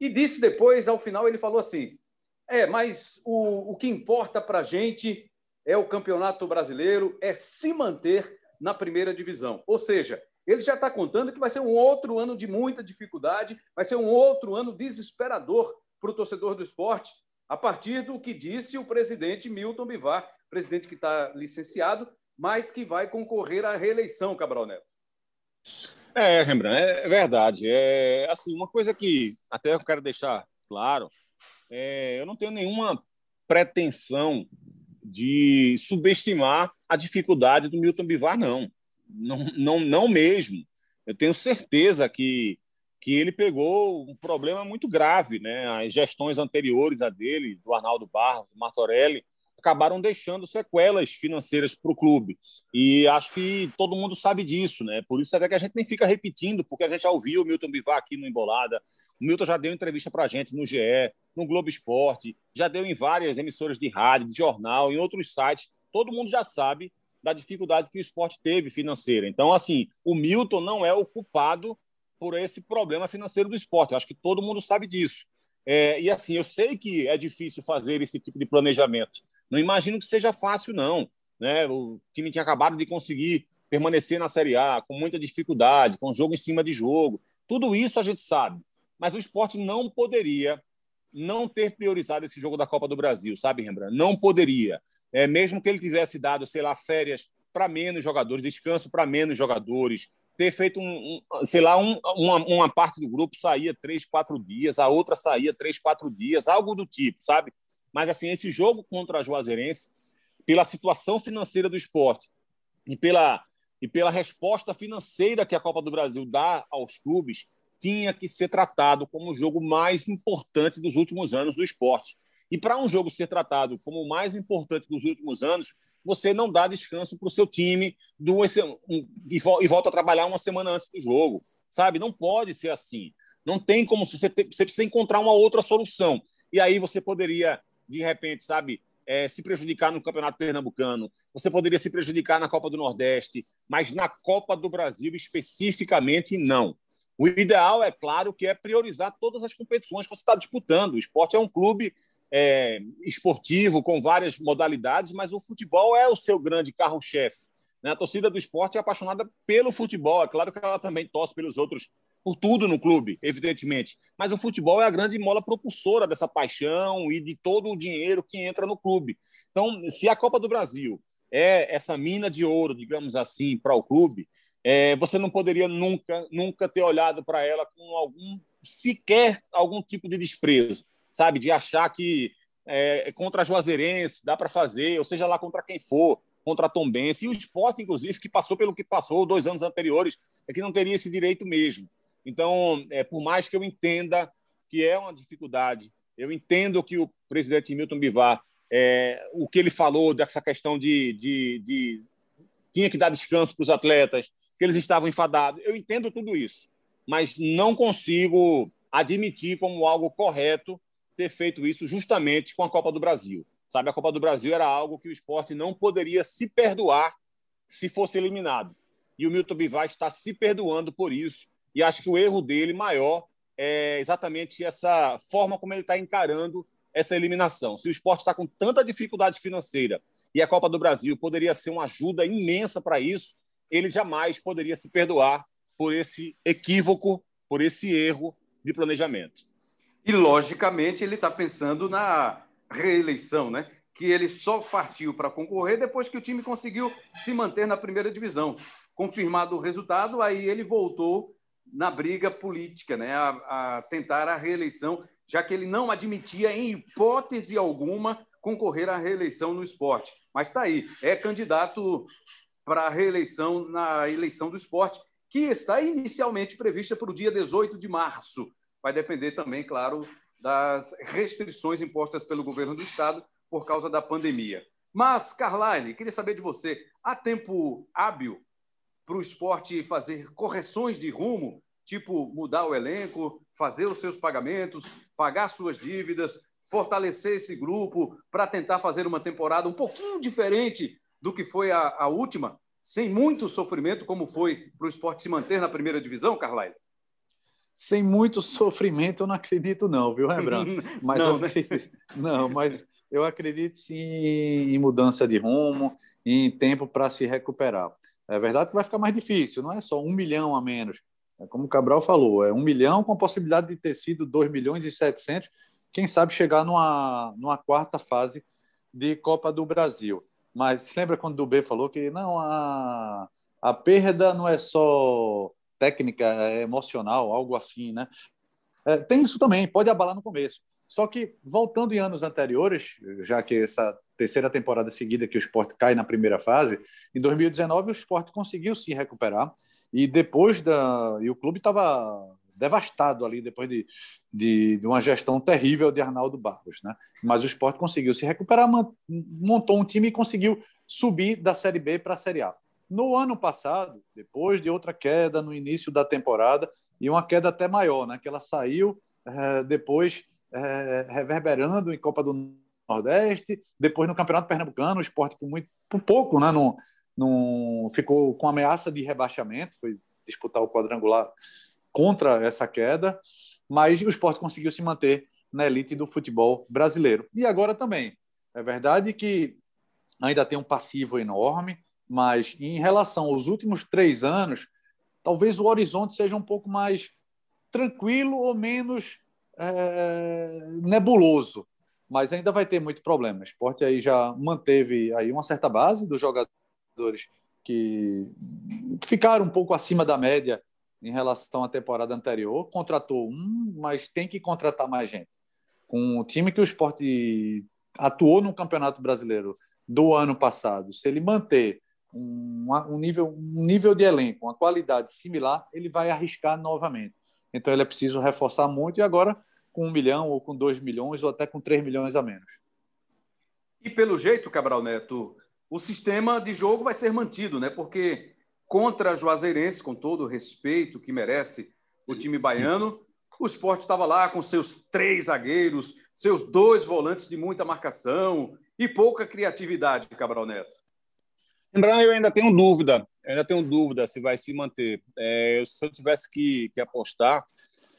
E disse depois, ao final, ele falou assim: é, mas o, o que importa para a gente é o Campeonato Brasileiro, é se manter na primeira divisão. Ou seja, ele já está contando que vai ser um outro ano de muita dificuldade, vai ser um outro ano desesperador para o torcedor do esporte, a partir do que disse o presidente Milton Bivar, presidente que está licenciado, mas que vai concorrer à reeleição, Cabral Neto. É, Rembrandt, é verdade. É assim, uma coisa que até eu quero deixar claro, é, eu não tenho nenhuma pretensão de subestimar a dificuldade do Milton Bivar, não. Não, não, não mesmo. Eu tenho certeza que, que ele pegou um problema muito grave. Né? As gestões anteriores a dele, do Arnaldo Barros, do Martorelli, acabaram deixando sequelas financeiras para o clube. E acho que todo mundo sabe disso, né? Por isso até que a gente nem fica repetindo, porque a gente já ouviu o Milton Bivar aqui no Embolada. O Milton já deu entrevista para a gente no GE, no Globo Esporte, já deu em várias emissoras de rádio, de jornal, em outros sites. Todo mundo já sabe da dificuldade que o esporte teve financeira. Então, assim, o Milton não é o culpado por esse problema financeiro do esporte. Eu acho que todo mundo sabe disso. É, e assim, eu sei que é difícil fazer esse tipo de planejamento. Não imagino que seja fácil, não. Né? O time tinha acabado de conseguir permanecer na Série A com muita dificuldade, com jogo em cima de jogo. Tudo isso a gente sabe. Mas o esporte não poderia não ter priorizado esse jogo da Copa do Brasil, sabe, Rembrandt? Não poderia. É, mesmo que ele tivesse dado, sei lá, férias para menos jogadores, descanso para menos jogadores, ter feito um, um sei lá, um, uma, uma parte do grupo saía três, quatro dias, a outra saía três, quatro dias, algo do tipo, sabe? Mas, assim, esse jogo contra a Juazeirense, pela situação financeira do esporte e pela, e pela resposta financeira que a Copa do Brasil dá aos clubes, tinha que ser tratado como o jogo mais importante dos últimos anos do esporte. E para um jogo ser tratado como o mais importante dos últimos anos, você não dá descanso para o seu time e, volta a trabalhar uma semana antes do jogo. Sabe? Não pode ser assim. Não tem como você, ter, você precisa encontrar uma outra solução. E aí você poderia de repente, sabe, é, se prejudicar no Campeonato Pernambucano, você poderia se prejudicar na Copa do Nordeste, mas na Copa do Brasil especificamente não. O ideal, é claro, que é priorizar todas as competições que você está disputando. O esporte é um clube é, esportivo com várias modalidades, mas o futebol é o seu grande carro-chefe. Né? A torcida do esporte é apaixonada pelo futebol. É claro que ela também torce pelos outros por tudo no clube, evidentemente. Mas o futebol é a grande mola propulsora dessa paixão e de todo o dinheiro que entra no clube. Então, se a Copa do Brasil é essa mina de ouro, digamos assim, para o clube, é, você não poderia nunca, nunca ter olhado para ela com algum sequer algum tipo de desprezo, sabe, de achar que é, contra a Juazeirense dá para fazer, ou seja lá contra quem for, contra a Tombense e o esporte, inclusive, que passou pelo que passou dois anos anteriores, é que não teria esse direito mesmo. Então, é, por mais que eu entenda que é uma dificuldade, eu entendo que o presidente Milton Bivar, é, o que ele falou dessa questão de, de, de tinha que dar descanso para os atletas, que eles estavam enfadados, eu entendo tudo isso, mas não consigo admitir como algo correto ter feito isso justamente com a Copa do Brasil. Sabe, a Copa do Brasil era algo que o esporte não poderia se perdoar se fosse eliminado. E o Milton Bivar está se perdoando por isso e acho que o erro dele maior é exatamente essa forma como ele está encarando essa eliminação. Se o esporte está com tanta dificuldade financeira e a Copa do Brasil poderia ser uma ajuda imensa para isso, ele jamais poderia se perdoar por esse equívoco, por esse erro de planejamento. E, logicamente, ele está pensando na reeleição, né? que ele só partiu para concorrer depois que o time conseguiu se manter na primeira divisão. Confirmado o resultado, aí ele voltou na briga política, né, a, a, tentar a reeleição, já que ele não admitia, em hipótese alguma, concorrer à reeleição no esporte. Mas está aí, é candidato para a reeleição na eleição do esporte, que está inicialmente prevista para o dia 18 de março. Vai depender também, claro, das restrições impostas pelo governo do estado por causa da pandemia. Mas, Carlyle, queria saber de você: há tempo hábil para o esporte fazer correções de rumo, tipo mudar o elenco, fazer os seus pagamentos, pagar suas dívidas, fortalecer esse grupo para tentar fazer uma temporada um pouquinho diferente do que foi a, a última, sem muito sofrimento, como foi para o esporte se manter na primeira divisão, Carlyle? Sem muito sofrimento, eu não acredito, não, viu, Rembrandt? [LAUGHS] Mas não, né? acredito, não, mas eu acredito sim em mudança de rumo, em tempo para se recuperar. É verdade que vai ficar mais difícil, não é só um milhão a menos. É como o Cabral falou, é um milhão com a possibilidade de ter sido 2 milhões e 700, quem sabe chegar numa, numa quarta fase de Copa do Brasil. Mas lembra quando o Dubê falou que não a, a perda não é só técnica, é emocional, algo assim, né? É, tem isso também, pode abalar no começo. Só que, voltando em anos anteriores, já que essa terceira temporada seguida que o esporte cai na primeira fase, em 2019 o esporte conseguiu se recuperar e depois da. E o clube estava devastado ali depois de, de, de, uma gestão terrível de Arnaldo Barros. Né? Mas o esporte conseguiu se recuperar, montou um time e conseguiu subir da Série B para a Série A. No ano passado, depois de outra queda no início da temporada, e uma queda até maior, né? que ela saiu é, depois é, reverberando em Copa do Nordeste, depois no Campeonato Pernambucano, o esporte por, muito, por pouco né? não, não ficou com ameaça de rebaixamento, foi disputar o quadrangular contra essa queda, mas o esporte conseguiu se manter na elite do futebol brasileiro. E agora também. É verdade que ainda tem um passivo enorme, mas em relação aos últimos três anos, talvez o horizonte seja um pouco mais tranquilo ou menos é, nebuloso. Mas ainda vai ter muito problema. O esporte aí já manteve aí uma certa base dos jogadores que ficaram um pouco acima da média em relação à temporada anterior. Contratou um, mas tem que contratar mais gente. Com o time que o esporte atuou no Campeonato Brasileiro do ano passado, se ele manter um, um, nível, um nível de elenco, uma qualidade similar, ele vai arriscar novamente. Então ele é preciso reforçar muito e agora com um milhão ou com dois milhões ou até com três milhões a menos. E pelo jeito, Cabral Neto, o sistema de jogo vai ser mantido, né? Porque contra a Juazeirense, com todo o respeito que merece o time baiano. O esporte estava lá com seus três zagueiros, seus dois volantes de muita marcação e pouca criatividade, Cabral Neto. Lembrando, eu ainda tenho dúvida, ainda tenho dúvida se vai se manter. É, se eu tivesse que, que, apostar,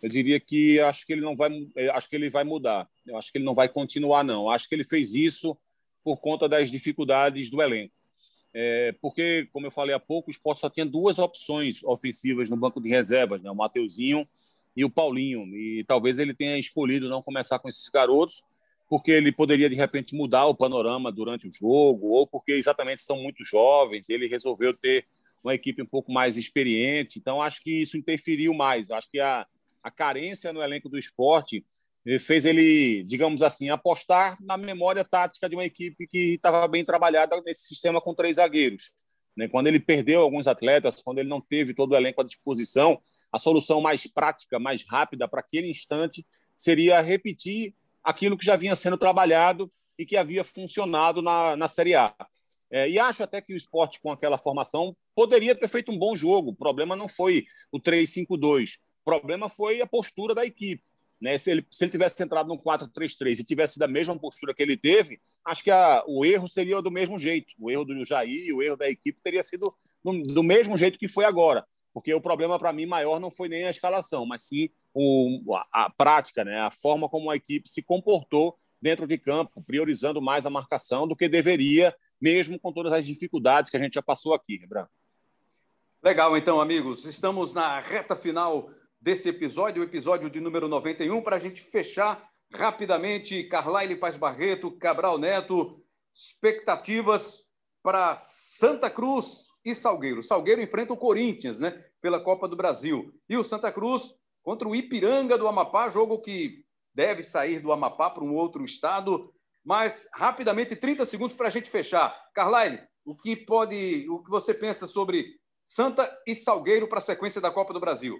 eu diria que acho que ele não vai, acho que ele vai mudar. Eu acho que ele não vai continuar, não. Acho que ele fez isso por conta das dificuldades do elenco. É, porque, como eu falei há pouco, o esporte só tinha duas opções ofensivas no banco de reservas, né? o Mateuzinho e o Paulinho. E talvez ele tenha escolhido não começar com esses garotos, porque ele poderia, de repente, mudar o panorama durante o jogo, ou porque exatamente são muito jovens, ele resolveu ter uma equipe um pouco mais experiente. Então, acho que isso interferiu mais. Acho que a, a carência no elenco do esporte fez ele, digamos assim, apostar na memória tática de uma equipe que estava bem trabalhada nesse sistema com três zagueiros. Né? Quando ele perdeu alguns atletas, quando ele não teve todo o elenco à disposição, a solução mais prática, mais rápida para aquele instante seria repetir aquilo que já vinha sendo trabalhado e que havia funcionado na, na Série A. É, e acho até que o esporte, com aquela formação, poderia ter feito um bom jogo. O problema não foi o 3-5-2, o problema foi a postura da equipe. Né? Se, ele, se ele tivesse entrado no 4-3-3 e tivesse da mesma postura que ele teve, acho que a, o erro seria do mesmo jeito. O erro do Jair, o erro da equipe teria sido do, do mesmo jeito que foi agora. Porque o problema para mim maior não foi nem a escalação, mas sim o, a, a prática, né? a forma como a equipe se comportou dentro de campo, priorizando mais a marcação do que deveria, mesmo com todas as dificuldades que a gente já passou aqui, Rebran. Legal, então, amigos. Estamos na reta final desse episódio, o episódio de número 91, para a gente fechar rapidamente. Carlyle Paz Barreto, Cabral Neto, expectativas para Santa Cruz e Salgueiro. Salgueiro enfrenta o Corinthians, né, pela Copa do Brasil. E o Santa Cruz contra o Ipiranga do Amapá, jogo que deve sair do Amapá para um outro estado. Mas, rapidamente, 30 segundos para a gente fechar. Carlyle, o que pode, o que você pensa sobre Santa e Salgueiro para a sequência da Copa do Brasil?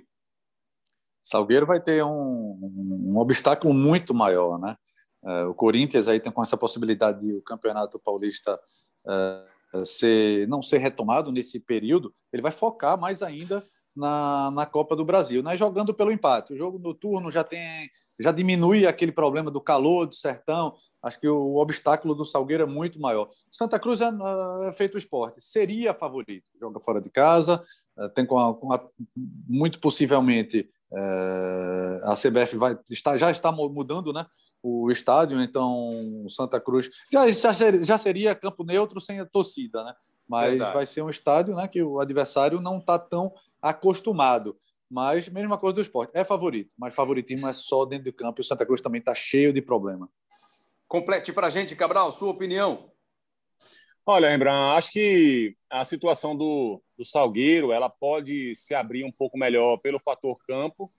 Salgueiro vai ter um, um obstáculo muito maior, né? É, o Corinthians aí tem com essa possibilidade de o Campeonato Paulista uh, ser, não ser retomado nesse período, ele vai focar mais ainda na, na Copa do Brasil, né? jogando pelo empate. O jogo noturno já tem já diminui aquele problema do calor, do sertão. Acho que o obstáculo do Salgueiro é muito maior. Santa Cruz é, é feito esporte, seria favorito. Joga fora de casa, tem com a, com a, muito possivelmente é, a CBF vai está, já está mudando, né? O estádio, então Santa Cruz já, já, seria, já seria campo neutro sem a torcida, né? Mas Verdade. vai ser um estádio, né? Que o adversário não está tão acostumado. Mas mesma coisa do esporte, é favorito, mas favoritismo é só dentro do campo. E o Santa Cruz também está cheio de problema. Complete para a gente, Cabral, sua opinião. Olha, Rembrandt, acho que a situação do, do Salgueiro ela pode se abrir um pouco melhor pelo fator campo.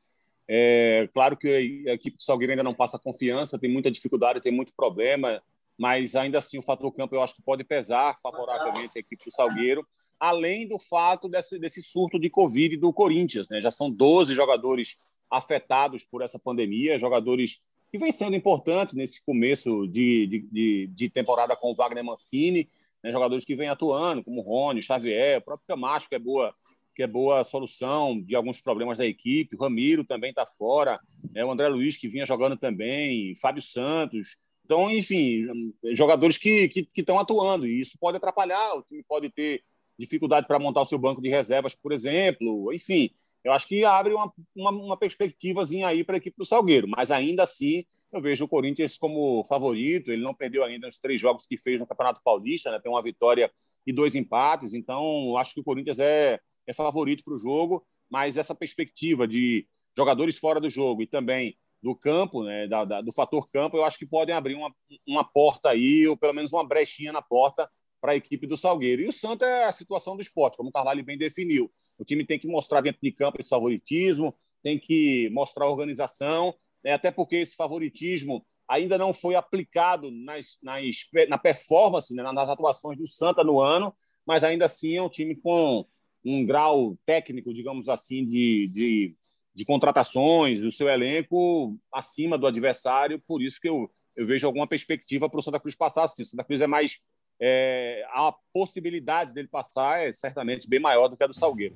É, claro que a equipe do Salgueiro ainda não passa confiança, tem muita dificuldade, tem muito problema, mas ainda assim o fator campo eu acho que pode pesar favoravelmente a equipe do Salgueiro, além do fato desse, desse surto de Covid do Corinthians. Né? Já são 12 jogadores afetados por essa pandemia, jogadores que vêm sendo importantes nesse começo de, de, de, de temporada com o Wagner Mancini né, jogadores que vêm atuando, como Rony, Xavier, o próprio Camacho, que é boa, que é boa solução de alguns problemas da equipe, o Ramiro também está fora, né, o André Luiz, que vinha jogando também, Fábio Santos. Então, enfim, jogadores que estão atuando, e isso pode atrapalhar, o time pode ter dificuldade para montar o seu banco de reservas, por exemplo, enfim. Eu acho que abre uma, uma, uma perspectivazinha aí para a equipe do Salgueiro, mas ainda assim eu vejo o Corinthians como favorito. Ele não perdeu ainda os três jogos que fez no Campeonato Paulista, né? tem uma vitória e dois empates. Então, acho que o Corinthians é, é favorito para o jogo. Mas essa perspectiva de jogadores fora do jogo e também do campo, né, da, da, do fator campo, eu acho que podem abrir uma, uma porta aí, ou pelo menos uma brechinha na porta para a equipe do Salgueiro. E o Santa é a situação do esporte, como o Carvalho bem definiu. O time tem que mostrar dentro de campo esse favoritismo, tem que mostrar organização né? até porque esse favoritismo ainda não foi aplicado nas, nas, na performance, né? nas atuações do Santa no ano, mas ainda assim é um time com um grau técnico, digamos assim, de, de, de contratações do seu elenco acima do adversário, por isso que eu, eu vejo alguma perspectiva para o Santa Cruz passar assim. O Santa Cruz é mais. É, a possibilidade dele passar é certamente bem maior do que a do Salgueiro.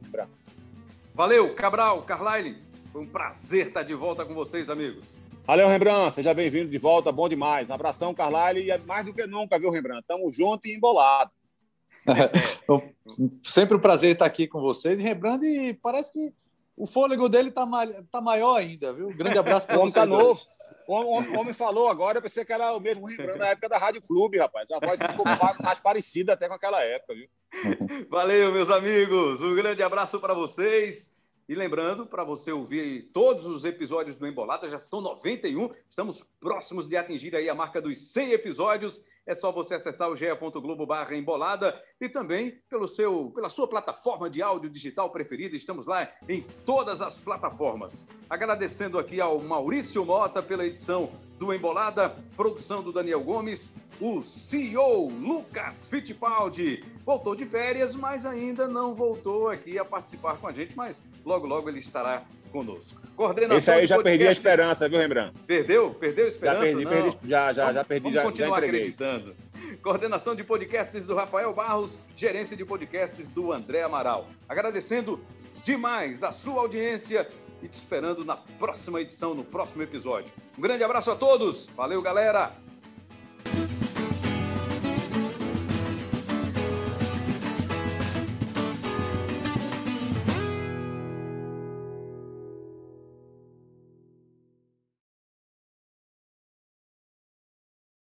Valeu, Cabral, Carlyle. Foi um prazer estar de volta com vocês, amigos. Valeu, Rembrandt. Seja bem-vindo de volta. Bom demais. abração, Carlyle. E é mais do que nunca, viu, Rembrandt? Tamo junto e embolado. [LAUGHS] Sempre um prazer estar aqui com vocês. E Rembrandt, parece que o fôlego dele está tá maior ainda, viu? Um grande abraço para vocês. O homem tá novo. O homem, o homem, falou agora, eu pensei que era o mesmo Rembrandt da época da Rádio Clube, rapaz. A voz ficou mais parecida até com aquela época, viu? Valeu, meus amigos. Um grande abraço para vocês. E lembrando, para você ouvir todos os episódios do Embolada, já são 91, estamos próximos de atingir aí a marca dos 100 episódios. É só você acessar o ge.globo barra embolada e também pelo seu, pela sua plataforma de áudio digital preferida. Estamos lá em todas as plataformas. Agradecendo aqui ao Maurício Mota pela edição do Embolada, produção do Daniel Gomes, o CEO Lucas Fittipaldi voltou de férias, mas ainda não voltou aqui a participar com a gente, mas logo, logo ele estará conosco. Coordenação Esse aí já perdi a esperança, viu, Rembrandt? Perdeu? Perdeu a esperança? Já perdi, não. perdi já, já, já perdi, vamos já, continuar já acreditando. Coordenação de podcasts do Rafael Barros, gerência de podcasts do André Amaral. Agradecendo demais a sua audiência e te esperando na próxima edição, no próximo episódio. Um grande abraço a todos. Valeu, galera.